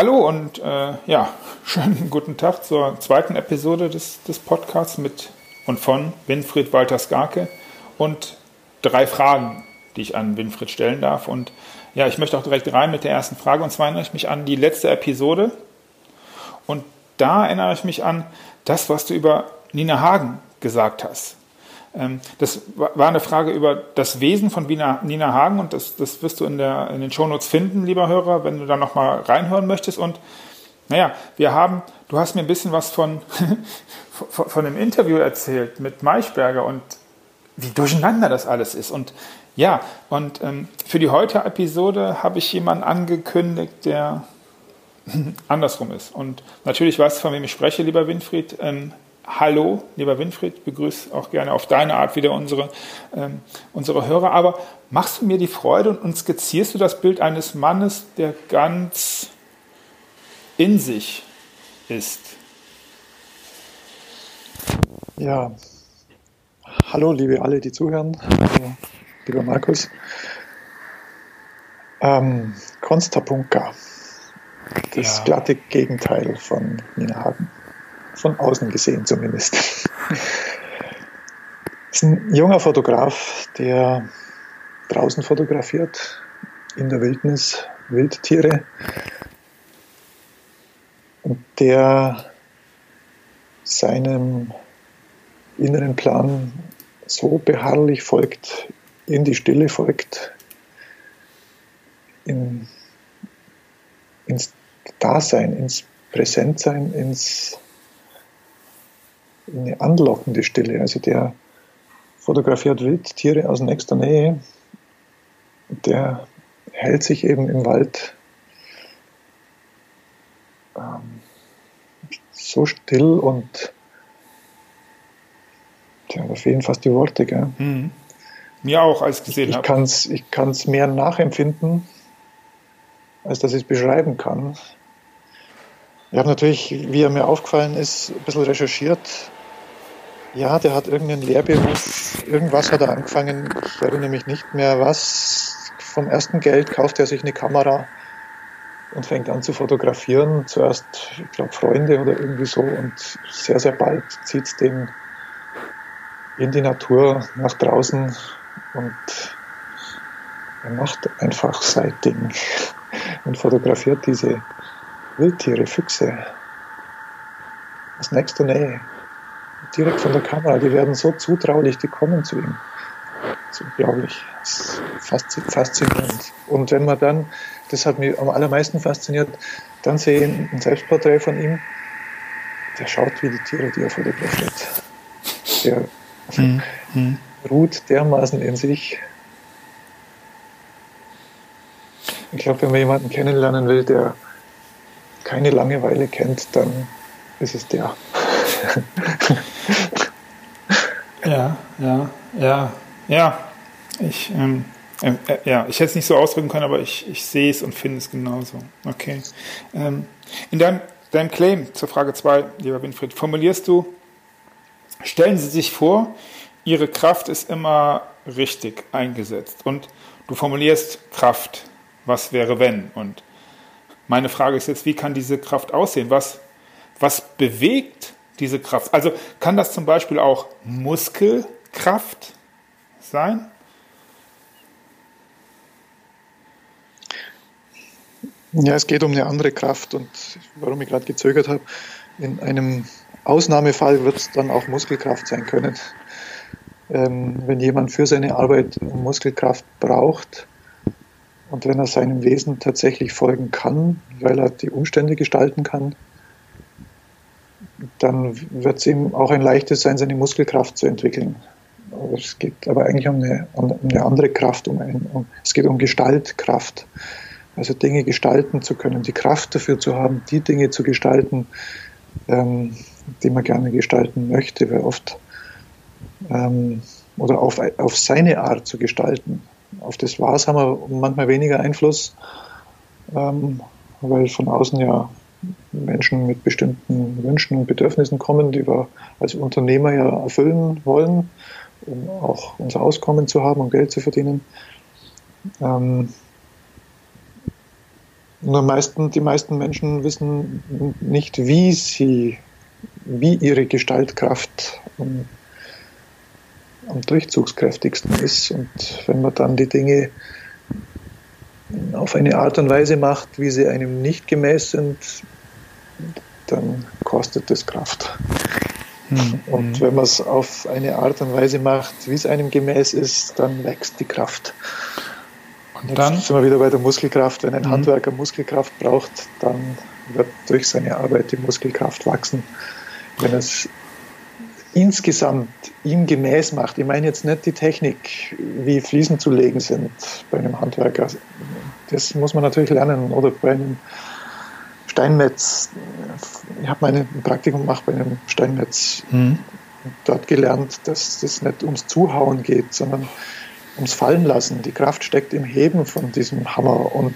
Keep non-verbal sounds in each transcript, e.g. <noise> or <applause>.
Hallo und äh, ja, <laughs> schönen guten Tag zur zweiten Episode des, des Podcasts mit und von Winfried Walter Skarke und drei Fragen, die ich an Winfried stellen darf. Und ja, ich möchte auch direkt rein mit der ersten Frage und zwar erinnere ich mich an die letzte Episode und da erinnere ich mich an das, was du über Nina Hagen gesagt hast. Ähm, das war eine Frage über das Wesen von Nina Hagen und das, das wirst du in, der, in den Shownotes finden, lieber Hörer, wenn du da nochmal reinhören möchtest. Und naja, wir haben, du hast mir ein bisschen was <laughs> von, von, dem Interview erzählt mit Maischberger und wie durcheinander das alles ist. Und ja, und ähm, für die heutige Episode habe ich jemanden angekündigt, der <laughs> andersrum ist. Und natürlich weißt du, von wem ich spreche, lieber Winfried. Ähm, Hallo, lieber Winfried, begrüße auch gerne auf deine Art wieder unsere, ähm, unsere Hörer. Aber machst du mir die Freude und, und skizzierst du das Bild eines Mannes, der ganz in sich ist? Ja, hallo, liebe alle, die zuhören. Hallo, lieber Markus. Ähm, Konstapunka, das ja. glatte Gegenteil von Nina Hagen von außen gesehen zumindest. ist ein junger Fotograf, der draußen fotografiert, in der Wildnis, Wildtiere, und der seinem inneren Plan so beharrlich folgt, in die Stille folgt, in, ins Dasein, ins Präsentsein, ins eine anlockende Stille. Also der fotografiert Wildtiere aus nächster Nähe. Der hält sich eben im Wald ähm, so still und tja, da fehlen fast die Worte. Gell? Mhm. Mir auch, als ich gesehen habe. Ich kann es mehr nachempfinden, als dass ich es beschreiben kann. Ich habe natürlich, wie er mir aufgefallen ist, ein bisschen recherchiert ja, der hat irgendeinen Lehrberuf, irgendwas hat er angefangen, ich erinnere mich nicht mehr was. Vom ersten Geld kauft er sich eine Kamera und fängt an zu fotografieren. Zuerst, ich glaube, Freunde oder irgendwie so und sehr, sehr bald zieht es den in die Natur nach draußen und er macht einfach sein Ding <laughs> und fotografiert diese Wildtiere, Füchse aus nächster Nähe direkt von der Kamera. Die werden so zutraulich, die kommen zu ihm. Das ist unglaublich. Das ist faszinierend. Und wenn man dann, das hat mich am allermeisten fasziniert, dann sehe ich ein Selbstporträt von ihm, der schaut wie die Tiere, die er fotografiert. Der mhm. ruht dermaßen in sich. Ich glaube, wenn man jemanden kennenlernen will, der keine Langeweile kennt, dann ist es der. Ja, ja, ja, ja. Ich, ähm, äh, äh, ja, ich hätte es nicht so ausdrücken können, aber ich, ich sehe es und finde es genauso. Okay. Ähm, in deinem, deinem Claim zur Frage 2, lieber Winfried, formulierst du, stellen Sie sich vor, Ihre Kraft ist immer richtig eingesetzt. Und du formulierst Kraft, was wäre wenn? Und meine Frage ist jetzt, wie kann diese Kraft aussehen? Was, was bewegt diese Kraft. Also kann das zum Beispiel auch Muskelkraft sein? Ja, es geht um eine andere Kraft und warum ich gerade gezögert habe, in einem Ausnahmefall wird es dann auch Muskelkraft sein können. Ähm, wenn jemand für seine Arbeit Muskelkraft braucht und wenn er seinem Wesen tatsächlich folgen kann, weil er die Umstände gestalten kann, dann wird es ihm auch ein leichtes sein, seine Muskelkraft zu entwickeln. Es geht aber eigentlich um eine, um eine andere Kraft, um, ein, um es geht um Gestaltkraft. Also Dinge gestalten zu können, die Kraft dafür zu haben, die Dinge zu gestalten, ähm, die man gerne gestalten möchte, weil oft ähm, oder auf, auf seine Art zu gestalten. Auf das Was haben wir manchmal weniger Einfluss, ähm, weil von außen ja Menschen mit bestimmten Wünschen und Bedürfnissen kommen, die wir als Unternehmer ja erfüllen wollen, um auch unser Auskommen zu haben und Geld zu verdienen. Ähm, Nur meisten, die meisten Menschen wissen nicht, wie sie, wie ihre Gestaltkraft am, am durchzugskräftigsten ist. Und wenn man dann die Dinge auf eine Art und Weise macht, wie sie einem nicht gemäß sind, dann kostet es Kraft. Mhm. Und wenn man es auf eine Art und Weise macht, wie es einem gemäß ist, dann wächst die Kraft. Und dann Jetzt sind wir wieder bei der Muskelkraft. Wenn ein mhm. Handwerker Muskelkraft braucht, dann wird durch seine Arbeit die Muskelkraft wachsen. Wenn es insgesamt ihm gemäß macht, ich meine jetzt nicht die Technik, wie Fliesen zu legen sind bei einem Handwerker. Das muss man natürlich lernen. Oder bei einem Steinmetz. Ich habe mein Praktikum gemacht bei einem Steinmetz. Mhm. Dort gelernt, dass es nicht ums Zuhauen geht, sondern ums Fallen lassen. Die Kraft steckt im Heben von diesem Hammer und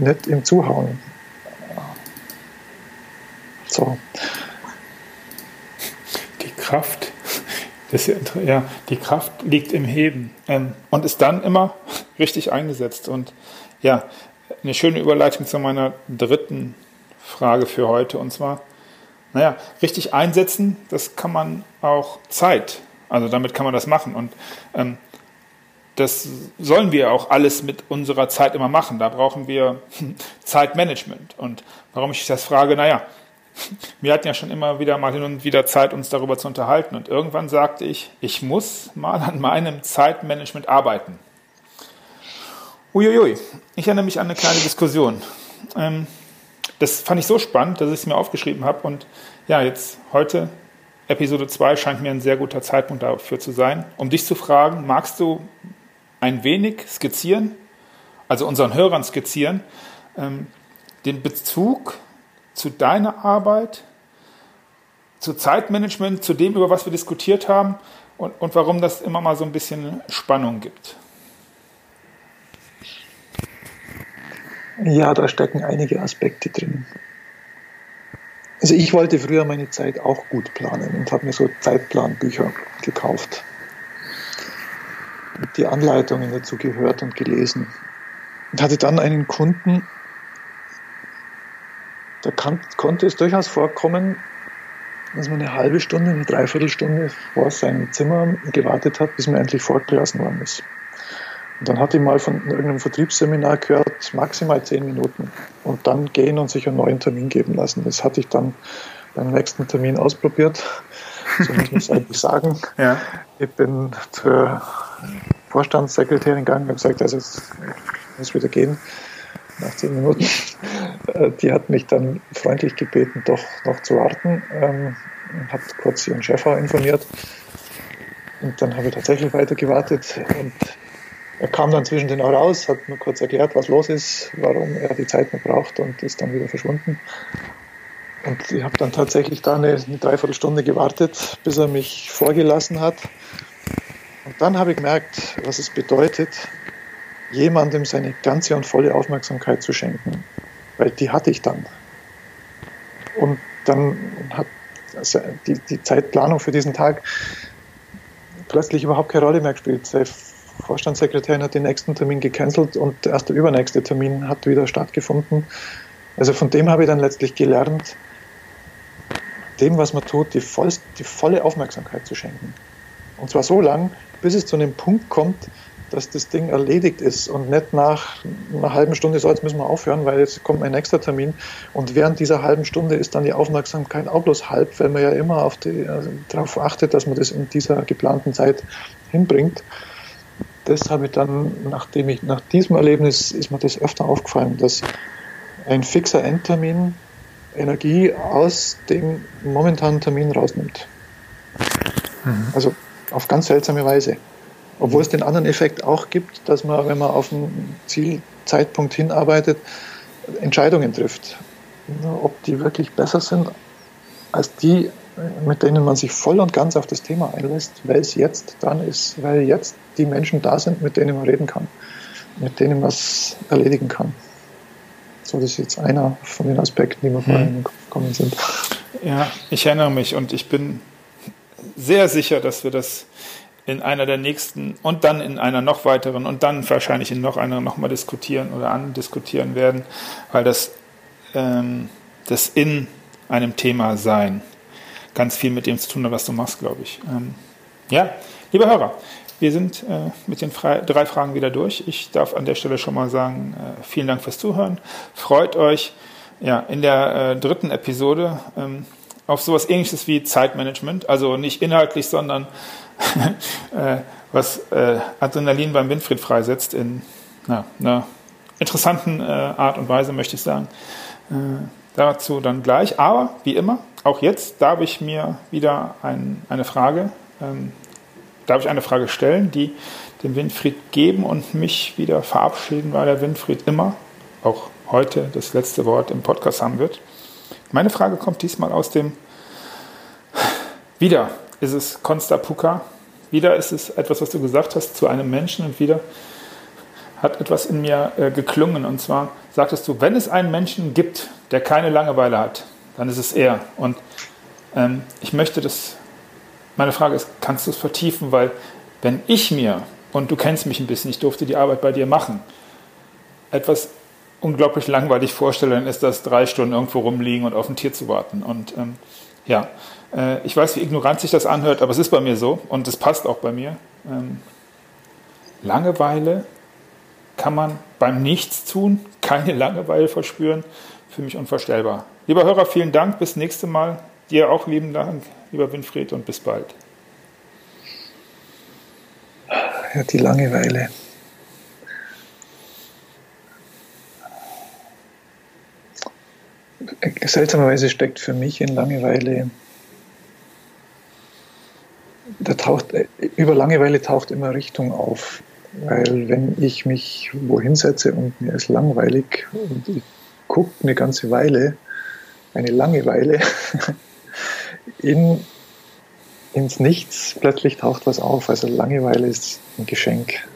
nicht im Zuhauen. So. Kraft, das ja, die Kraft liegt im Heben ähm, und ist dann immer richtig eingesetzt. Und ja, eine schöne Überleitung zu meiner dritten Frage für heute. Und zwar, naja, richtig einsetzen, das kann man auch Zeit. Also damit kann man das machen. Und ähm, das sollen wir auch alles mit unserer Zeit immer machen. Da brauchen wir <laughs> Zeitmanagement. Und warum ich das frage, naja, wir hatten ja schon immer wieder mal hin und wieder Zeit, uns darüber zu unterhalten. Und irgendwann sagte ich, ich muss mal an meinem Zeitmanagement arbeiten. Uiuiui, ich erinnere mich an eine kleine Diskussion. Ähm, das fand ich so spannend, dass ich es mir aufgeschrieben habe. Und ja, jetzt heute, Episode 2, scheint mir ein sehr guter Zeitpunkt dafür zu sein, um dich zu fragen, magst du ein wenig skizzieren, also unseren Hörern skizzieren, ähm, den Bezug zu deiner Arbeit, zu Zeitmanagement, zu dem, über was wir diskutiert haben und, und warum das immer mal so ein bisschen Spannung gibt. Ja, da stecken einige Aspekte drin. Also ich wollte früher meine Zeit auch gut planen und habe mir so Zeitplanbücher gekauft die Anleitungen dazu gehört und gelesen. Und hatte dann einen Kunden, da kann, konnte es durchaus vorkommen, dass man eine halbe Stunde, eine Dreiviertelstunde vor seinem Zimmer gewartet hat, bis man endlich fortgelassen worden ist. Und dann hatte ich mal von irgendeinem Vertriebsseminar gehört, maximal zehn Minuten und dann gehen und sich einen neuen Termin geben lassen. Das hatte ich dann beim nächsten Termin ausprobiert. So muss man es eigentlich sagen. <laughs> Ja. Ich bin zur Vorstandssekretärin gegangen und gesagt, also es muss wieder gehen nach zehn Minuten. Äh, die hat mich dann freundlich gebeten, doch noch zu warten. Ähm, hat kurz ihren Chef informiert. Und dann habe ich tatsächlich weiter gewartet. Und er kam dann zwischendrin auch raus, hat mir kurz erklärt, was los ist, warum er die Zeit noch braucht und ist dann wieder verschwunden. Und ich habe dann tatsächlich da eine, eine Dreiviertelstunde gewartet, bis er mich vorgelassen hat. Und dann habe ich gemerkt, was es bedeutet, jemandem seine ganze und volle Aufmerksamkeit zu schenken. Weil die hatte ich dann. Und dann hat also die, die Zeitplanung für diesen Tag plötzlich überhaupt keine Rolle mehr gespielt. Die Vorstandssekretärin hat den nächsten Termin gecancelt und erst der übernächste Termin hat wieder stattgefunden. Also von dem habe ich dann letztlich gelernt, dem, was man tut, die, vollst, die volle Aufmerksamkeit zu schenken. Und zwar so lang, bis es zu einem Punkt kommt, dass das Ding erledigt ist und nicht nach einer halben Stunde, so jetzt müssen wir aufhören, weil jetzt kommt mein nächster Termin und während dieser halben Stunde ist dann die Aufmerksamkeit auch bloß halb, weil man ja immer auf die, also darauf achtet, dass man das in dieser geplanten Zeit hinbringt. Das habe ich dann, nachdem ich, nach diesem Erlebnis ist mir das öfter aufgefallen, dass ein fixer Endtermin Energie aus dem momentanen Termin rausnimmt. Mhm. Also auf ganz seltsame Weise. Obwohl es den anderen Effekt auch gibt, dass man, wenn man auf einen Zielzeitpunkt hinarbeitet, Entscheidungen trifft. Ob die wirklich besser sind als die, mit denen man sich voll und ganz auf das Thema einlässt, weil es jetzt dann ist, weil jetzt die Menschen da sind, mit denen man reden kann, mit denen man es erledigen kann. So, das ist jetzt einer von den Aspekten, die mir vorhin hm. gekommen sind. Ja, ich erinnere mich und ich bin sehr sicher, dass wir das in einer der nächsten und dann in einer noch weiteren und dann wahrscheinlich in noch einer nochmal diskutieren oder andiskutieren werden, weil das, ähm, das in einem Thema sein ganz viel mit dem zu tun hat, was du machst, glaube ich. Ähm, ja, liebe Hörer, wir sind äh, mit den Fre drei Fragen wieder durch. Ich darf an der Stelle schon mal sagen, äh, vielen Dank fürs Zuhören. Freut euch ja, in der äh, dritten Episode ähm, auf sowas ähnliches wie Zeitmanagement, also nicht inhaltlich, sondern <laughs> was äh, Adrenalin beim Winfried freisetzt in na, einer interessanten äh, Art und Weise, möchte ich sagen. dazu dann gleich. Aber wie immer, auch jetzt darf ich mir wieder ein, eine Frage ähm, darf ich eine Frage stellen, die dem Winfried geben und mich wieder verabschieden, weil der Winfried immer, auch heute, das letzte Wort im Podcast haben wird. Meine Frage kommt diesmal aus dem Wieder ist es Konsta Puka. Wieder ist es etwas, was du gesagt hast zu einem Menschen und wieder hat etwas in mir äh, geklungen. Und zwar sagtest du, wenn es einen Menschen gibt, der keine Langeweile hat, dann ist es er. Und ähm, ich möchte das meine Frage ist, kannst du es vertiefen? Weil wenn ich mir, und du kennst mich ein bisschen, ich durfte die Arbeit bei dir machen, etwas unglaublich langweilig vorstelle, dann ist das drei Stunden irgendwo rumliegen und auf ein Tier zu warten. Und ähm, ja, äh, ich weiß, wie ignorant sich das anhört, aber es ist bei mir so und es passt auch bei mir. Ähm, Langeweile kann man beim Nichtstun <laughs> keine Langeweile verspüren. Für mich unvorstellbar. Lieber Hörer, vielen Dank. Bis nächste Mal. Dir auch lieben Dank lieber Winfried, und bis bald. Ja, die Langeweile. Seltsamerweise steckt für mich in Langeweile, da taucht, über Langeweile taucht immer Richtung auf. Weil wenn ich mich wohin setze und mir ist langweilig und ich gucke eine ganze Weile, eine Langeweile, <laughs> in, ins Nichts plötzlich taucht was auf. Also Langeweile ist ein Geschenk.